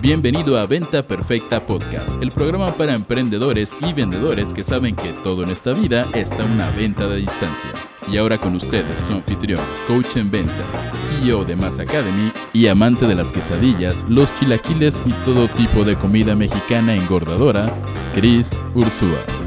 Bienvenido a Venta Perfecta Podcast, el programa para emprendedores y vendedores que saben que todo en esta vida está una venta de distancia. Y ahora con ustedes, su anfitrión, coach en venta, CEO de Mass Academy y amante de las quesadillas, los chilaquiles y todo tipo de comida mexicana engordadora, Chris Ursúa.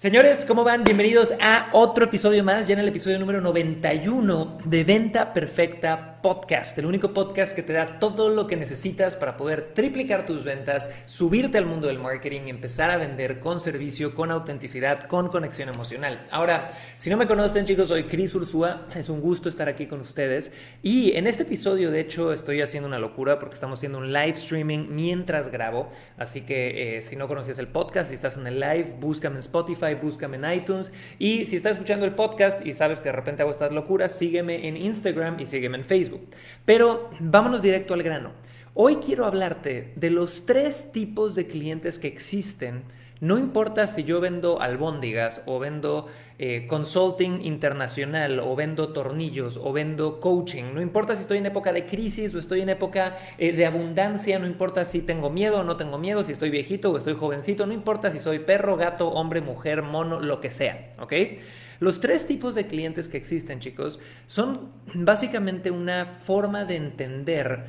Señores, ¿cómo van? Bienvenidos a otro episodio más, ya en el episodio número 91 de Venta Perfecta Podcast, el único podcast que te da todo lo que necesitas para poder triplicar tus ventas, subirte al mundo del marketing empezar a vender con servicio, con autenticidad, con conexión emocional. Ahora, si no me conocen chicos, soy Chris Ursúa, es un gusto estar aquí con ustedes y en este episodio de hecho estoy haciendo una locura porque estamos haciendo un live streaming mientras grabo, así que eh, si no conocías el podcast, si estás en el live, búscame en Spotify, búscame en iTunes y si estás escuchando el podcast y sabes que de repente hago estas locuras, sígueme en Instagram y sígueme en Facebook. Pero vámonos directo al grano. Hoy quiero hablarte de los tres tipos de clientes que existen. No importa si yo vendo albóndigas o vendo eh, consulting internacional o vendo tornillos o vendo coaching. No importa si estoy en época de crisis o estoy en época eh, de abundancia. No importa si tengo miedo o no tengo miedo, si estoy viejito o estoy jovencito. No importa si soy perro, gato, hombre, mujer, mono, lo que sea. ¿Ok? Los tres tipos de clientes que existen, chicos, son básicamente una forma de entender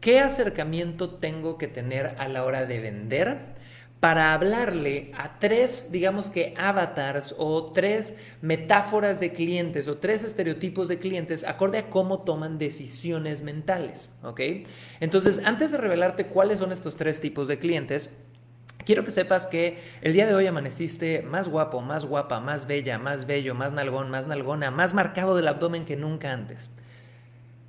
qué acercamiento tengo que tener a la hora de vender para hablarle a tres, digamos que avatars o tres metáforas de clientes o tres estereotipos de clientes acorde a cómo toman decisiones mentales, ¿ok? Entonces, antes de revelarte cuáles son estos tres tipos de clientes, Quiero que sepas que el día de hoy amaneciste más guapo, más guapa, más bella, más bello, más nalgón, más nalgona, más marcado del abdomen que nunca antes.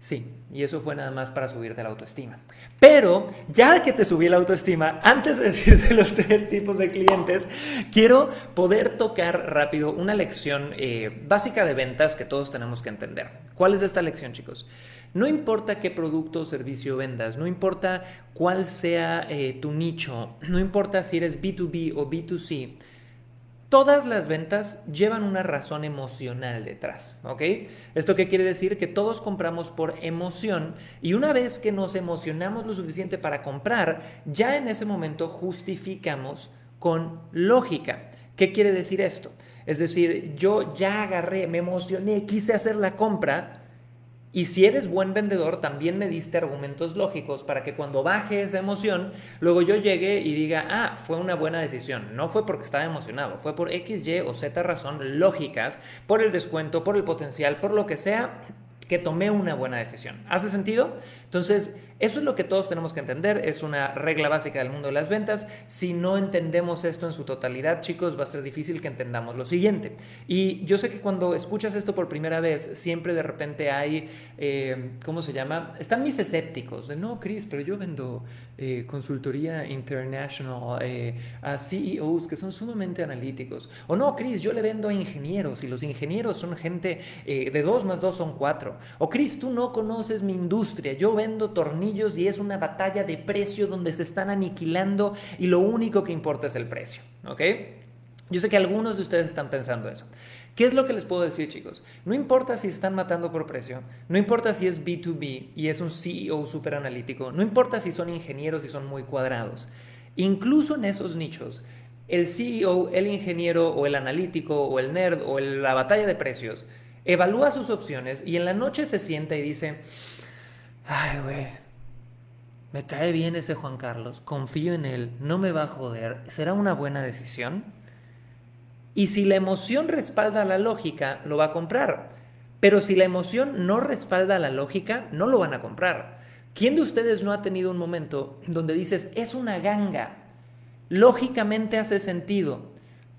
Sí, y eso fue nada más para subirte la autoestima. Pero ya que te subí la autoestima, antes de decirte los tres tipos de clientes, quiero poder tocar rápido una lección eh, básica de ventas que todos tenemos que entender. ¿Cuál es esta lección, chicos? No importa qué producto o servicio vendas, no importa cuál sea eh, tu nicho, no importa si eres B2B o B2C, todas las ventas llevan una razón emocional detrás, ¿ok? ¿Esto qué quiere decir? Que todos compramos por emoción y una vez que nos emocionamos lo suficiente para comprar, ya en ese momento justificamos con lógica. ¿Qué quiere decir esto? Es decir, yo ya agarré, me emocioné, quise hacer la compra, y si eres buen vendedor, también me diste argumentos lógicos para que cuando baje esa emoción, luego yo llegue y diga, ah, fue una buena decisión. No fue porque estaba emocionado, fue por X, Y o Z razón lógicas, por el descuento, por el potencial, por lo que sea, que tomé una buena decisión. ¿Hace sentido? Entonces, eso es lo que todos tenemos que entender, es una regla básica del mundo de las ventas. Si no entendemos esto en su totalidad, chicos, va a ser difícil que entendamos lo siguiente. Y yo sé que cuando escuchas esto por primera vez, siempre de repente hay, eh, ¿cómo se llama? Están mis escépticos, de no, Chris, pero yo vendo eh, consultoría international eh, a CEOs que son sumamente analíticos. O no, Chris, yo le vendo a ingenieros y los ingenieros son gente de dos más dos son cuatro. O Chris, tú no conoces mi industria, yo vendo tornillos y es una batalla de precio donde se están aniquilando y lo único que importa es el precio, ¿ok? Yo sé que algunos de ustedes están pensando eso. ¿Qué es lo que les puedo decir, chicos? No importa si están matando por precio, no importa si es B2B y es un CEO súper analítico, no importa si son ingenieros y son muy cuadrados. Incluso en esos nichos, el CEO, el ingeniero o el analítico o el nerd o la batalla de precios evalúa sus opciones y en la noche se sienta y dice, ay, güey, me cae bien ese Juan Carlos, confío en él, no me va a joder, ¿será una buena decisión? Y si la emoción respalda la lógica, lo va a comprar. Pero si la emoción no respalda la lógica, no lo van a comprar. ¿Quién de ustedes no ha tenido un momento donde dices, es una ganga? Lógicamente hace sentido,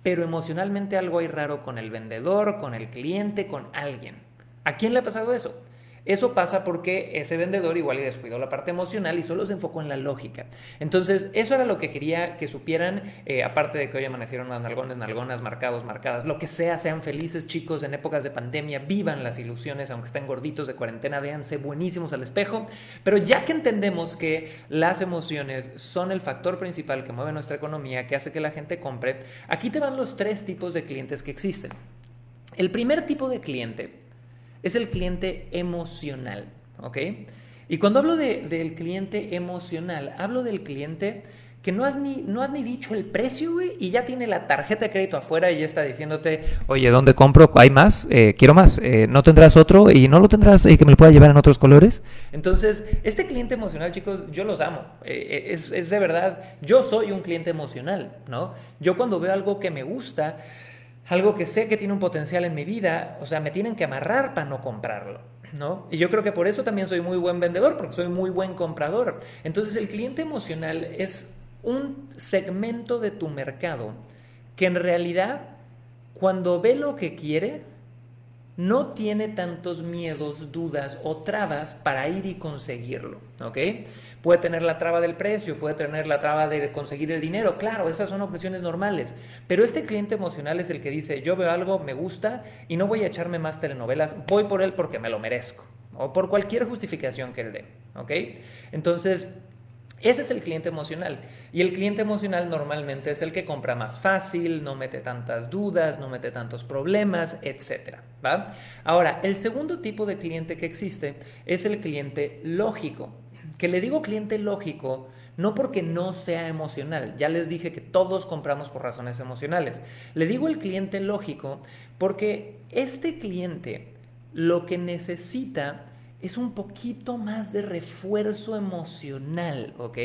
pero emocionalmente algo hay raro con el vendedor, con el cliente, con alguien. ¿A quién le ha pasado eso? Eso pasa porque ese vendedor igual y descuidó la parte emocional y solo se enfocó en la lógica. Entonces, eso era lo que quería que supieran, eh, aparte de que hoy amanecieron las nalgones, nalgonas, marcados, marcadas, lo que sea, sean felices chicos en épocas de pandemia, vivan las ilusiones, aunque estén gorditos de cuarentena, véanse buenísimos al espejo. Pero ya que entendemos que las emociones son el factor principal que mueve nuestra economía, que hace que la gente compre, aquí te van los tres tipos de clientes que existen. El primer tipo de cliente es el cliente emocional, ¿ok? Y cuando hablo del cliente emocional, hablo del cliente que no has ni, no has ni dicho el precio, güey, y ya tiene la tarjeta de crédito afuera y ya está diciéndote, oye, ¿dónde compro? ¿Hay más? Eh, quiero más. Eh, ¿No tendrás otro? ¿Y no lo tendrás y que me lo pueda llevar en otros colores? Entonces, este cliente emocional, chicos, yo los amo. Eh, es, es de verdad, yo soy un cliente emocional, ¿no? Yo cuando veo algo que me gusta, algo que sé que tiene un potencial en mi vida, o sea, me tienen que amarrar para no comprarlo. ¿No? Y yo creo que por eso también soy muy buen vendedor, porque soy muy buen comprador. Entonces el cliente emocional es un segmento de tu mercado que en realidad cuando ve lo que quiere, no tiene tantos miedos, dudas o trabas para ir y conseguirlo, ¿ok? Puede tener la traba del precio, puede tener la traba de conseguir el dinero, claro, esas son objeciones normales, pero este cliente emocional es el que dice, yo veo algo, me gusta y no voy a echarme más telenovelas, voy por él porque me lo merezco, o por cualquier justificación que él dé, ¿ok? Entonces, ese es el cliente emocional. Y el cliente emocional normalmente es el que compra más fácil, no mete tantas dudas, no mete tantos problemas, etc. Ahora, el segundo tipo de cliente que existe es el cliente lógico. Que le digo cliente lógico no porque no sea emocional. Ya les dije que todos compramos por razones emocionales. Le digo el cliente lógico porque este cliente lo que necesita es un poquito más de refuerzo emocional, ¿ok?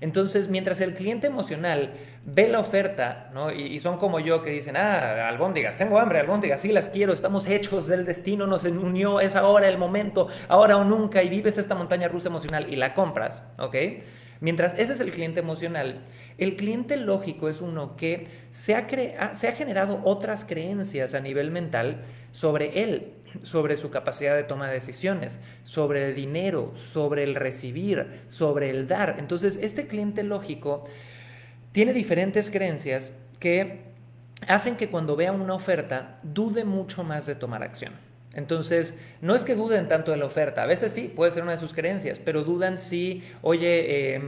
Entonces, mientras el cliente emocional ve la oferta, ¿no? Y, son como yo que dicen, ah, albóndigas, tengo hambre, albóndigas, sí las quiero, estamos hechos del destino, nos unió, es ahora el momento, ahora o nunca, y vives esta montaña rusa emocional y la compras, ¿ok? Mientras ese es el cliente emocional, el cliente lógico es uno que se ha, se ha generado otras creencias a nivel mental sobre él sobre su capacidad de toma de decisiones, sobre el dinero, sobre el recibir, sobre el dar. Entonces, este cliente lógico tiene diferentes creencias que hacen que cuando vea una oferta dude mucho más de tomar acción. Entonces, no es que duden tanto de la oferta, a veces sí, puede ser una de sus creencias, pero dudan si, oye, eh,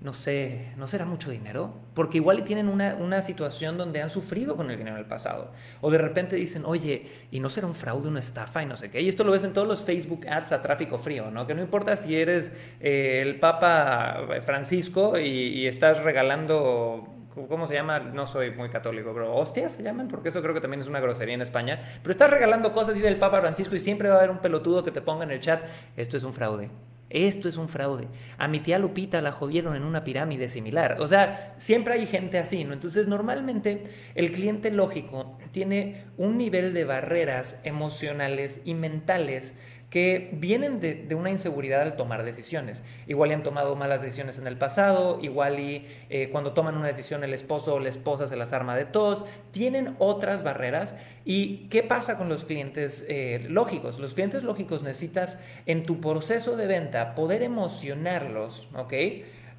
no sé, ¿no será mucho dinero? Porque igual tienen una, situación donde han sufrido con el dinero en el pasado. O de repente dicen, oye, ¿y no será un fraude, una estafa y no sé qué? Y esto lo ves en todos los Facebook ads a tráfico frío, ¿no? Que no importa si eres eh, el Papa Francisco y, y estás regalando ¿cómo se llama? No soy muy católico, pero hostias se llaman, porque eso creo que también es una grosería en España. Pero estás regalando cosas y el Papa Francisco y siempre va a haber un pelotudo que te ponga en el chat, esto es un fraude. Esto es un fraude. A mi tía Lupita la jodieron en una pirámide similar. O sea, siempre hay gente así, ¿no? Entonces, normalmente el cliente lógico tiene un nivel de barreras emocionales y mentales que vienen de, una inseguridad al tomar decisiones. Igual y han tomado malas decisiones en el pasado, igual y eh, cuando toman una decisión el esposo o la esposa se las arma de todos, tienen otras barreras. ¿Y qué pasa con los clientes eh, lógicos? Los clientes lógicos necesitas en tu proceso de venta poder emocionarlos, ¿ok?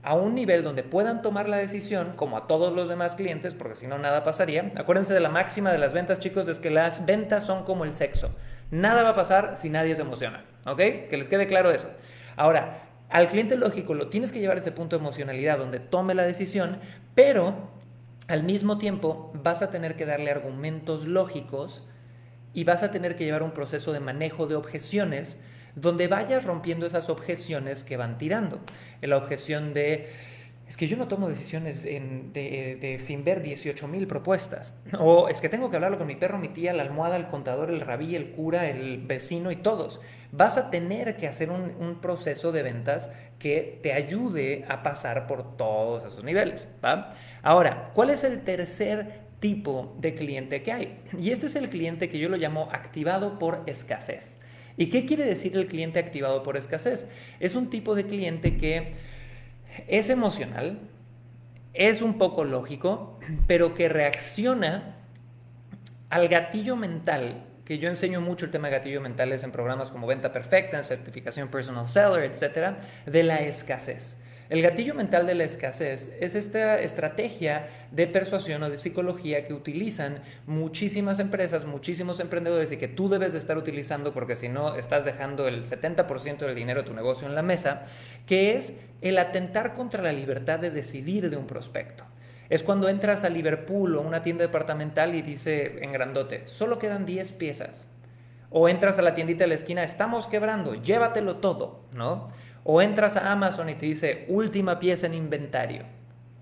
a un nivel donde puedan tomar la decisión, como a todos los demás clientes, porque si no, nada pasaría. Acuérdense de la máxima de las ventas, chicos, es que las ventas son como el sexo. Nada va a pasar si nadie se emociona, ¿ok? Que les quede claro eso. Ahora, al cliente lógico lo tienes que llevar a ese punto de emocionalidad donde tome la decisión, pero al mismo tiempo vas a tener que darle argumentos lógicos y vas a tener que llevar un proceso de manejo de objeciones donde vayas rompiendo esas objeciones que van tirando. La objeción de es que yo no tomo decisiones de, sin ver 18 mil propuestas. O es que tengo que hablarlo con mi perro, mi tía, la almohada, el contador, el rabí, el cura, el vecino y todos. Vas a tener que hacer un, proceso de ventas que te ayude a pasar por todos esos niveles. Ahora, ¿cuál es el tercer tipo de cliente que hay? Y este es el cliente que yo lo llamo activado por escasez. ¿Y qué quiere decir el cliente activado por escasez? Es un tipo de cliente que es emocional, es un poco lógico, pero que reacciona al gatillo mental, que yo enseño mucho el tema de gatillo mentales en programas como Venta Perfecta, Certificación Personal Seller, etcétera, de la escasez. El gatillo mental de la escasez es esta estrategia de persuasión o de psicología que utilizan muchísimas empresas, muchísimos emprendedores y que tú debes de estar utilizando porque si no estás dejando el 70% del dinero de tu negocio en la mesa, que es el atentar contra la libertad de decidir de un prospecto. Es cuando entras a Liverpool o una tienda departamental y dice en grandote, solo quedan 10 piezas. O entras a la tiendita de la esquina, estamos quebrando, llévatelo todo, ¿no? O entras a Amazon y te dice, última pieza en inventario,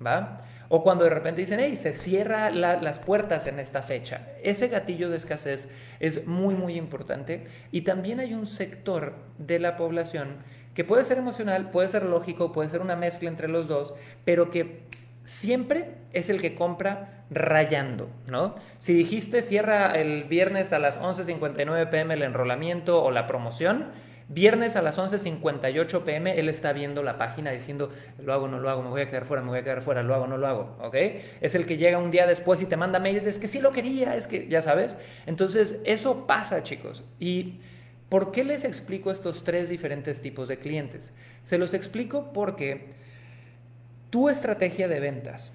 ¿va? O cuando de repente dicen, hey, se cierran las puertas en esta fecha. Ese gatillo de escasez es muy, muy importante. Y también hay un sector de la población que puede ser emocional, puede ser lógico, puede ser una mezcla entre los dos, pero que siempre es el que compra rayando, ¿no? Si dijiste cierra el viernes a las 11.59 pm el enrolamiento o la promoción, Viernes a las 11.58 pm, él está viendo la página diciendo, lo hago, no lo hago, me voy a quedar fuera, me voy a quedar fuera, lo hago, no lo hago, ¿ok? Es el que llega un día después y te manda mails, es que sí lo quería, es que, ya sabes. Entonces, eso pasa, chicos. ¿Y por qué les explico estos tres diferentes tipos de clientes? Se los explico porque tu estrategia de ventas,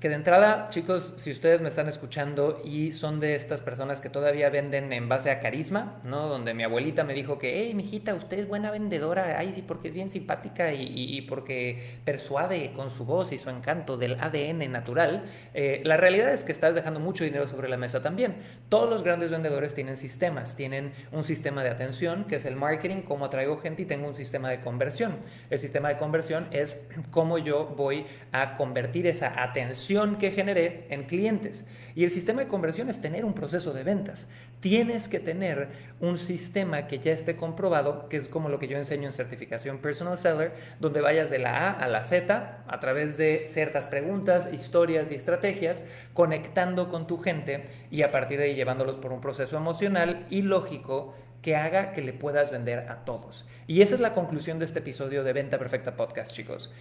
que de entrada, chicos, si ustedes me están escuchando y son de estas personas que todavía venden en base a carisma, ¿no? Donde mi abuelita me dijo que, hey, mijita, usted es buena vendedora, ay, sí, porque es bien simpática y, porque persuade con su voz y su encanto del ADN natural. Eh, la realidad es que estás dejando mucho dinero sobre la mesa también. Todos los grandes vendedores tienen sistemas, tienen un sistema de atención, que es el marketing, cómo atraigo gente, y tengo un sistema de conversión. El sistema de conversión es cómo yo voy a convertir esa atención que generé en clientes. Y el sistema de conversión es tener un proceso de ventas. Tienes que tener un sistema que ya esté comprobado, que es como lo que yo enseño en certificación Personal Seller, donde vayas de la A a la Z a través de ciertas preguntas, historias y estrategias, conectando con tu gente y a partir de ahí llevándolos por un proceso emocional y lógico que haga que le puedas vender a todos. Y esa es la conclusión de este episodio de Venta Perfecta Podcast, chicos.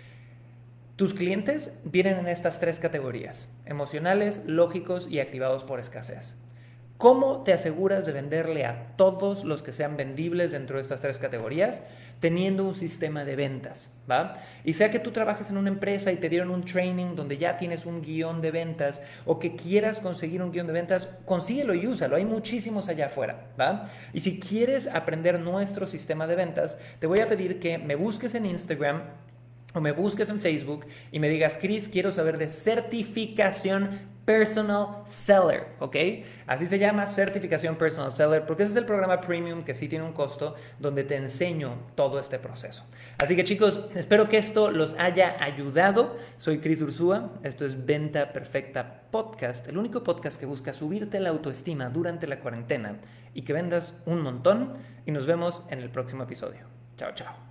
Tus clientes vienen en estas tres categorías, emocionales, lógicos y activados por escasez. ¿Cómo te aseguras de venderle a todos los que sean vendibles dentro de estas tres categorías? Teniendo un sistema de ventas, ¿va? Y sea que tú trabajes en una empresa y te dieron un training donde ya tienes un guion de ventas o que quieras conseguir un guion de ventas, consíguelo y úsalo. Hay muchísimos allá afuera, ¿va? Y si quieres aprender nuestro sistema de ventas, te voy a pedir que me busques en Instagram o me busques en Facebook y me digas, Chris, quiero saber de certificación Personal Seller, ¿ok? Así se llama certificación Personal Seller, porque ese es el programa premium que sí tiene un costo donde te enseño todo este proceso. Así que chicos, espero que esto los haya ayudado. Soy Chris Ursúa, esto es Venta Perfecta Podcast, el único podcast que busca subirte la autoestima durante la cuarentena y que vendas un montón y nos vemos en el próximo episodio. Chao, chao.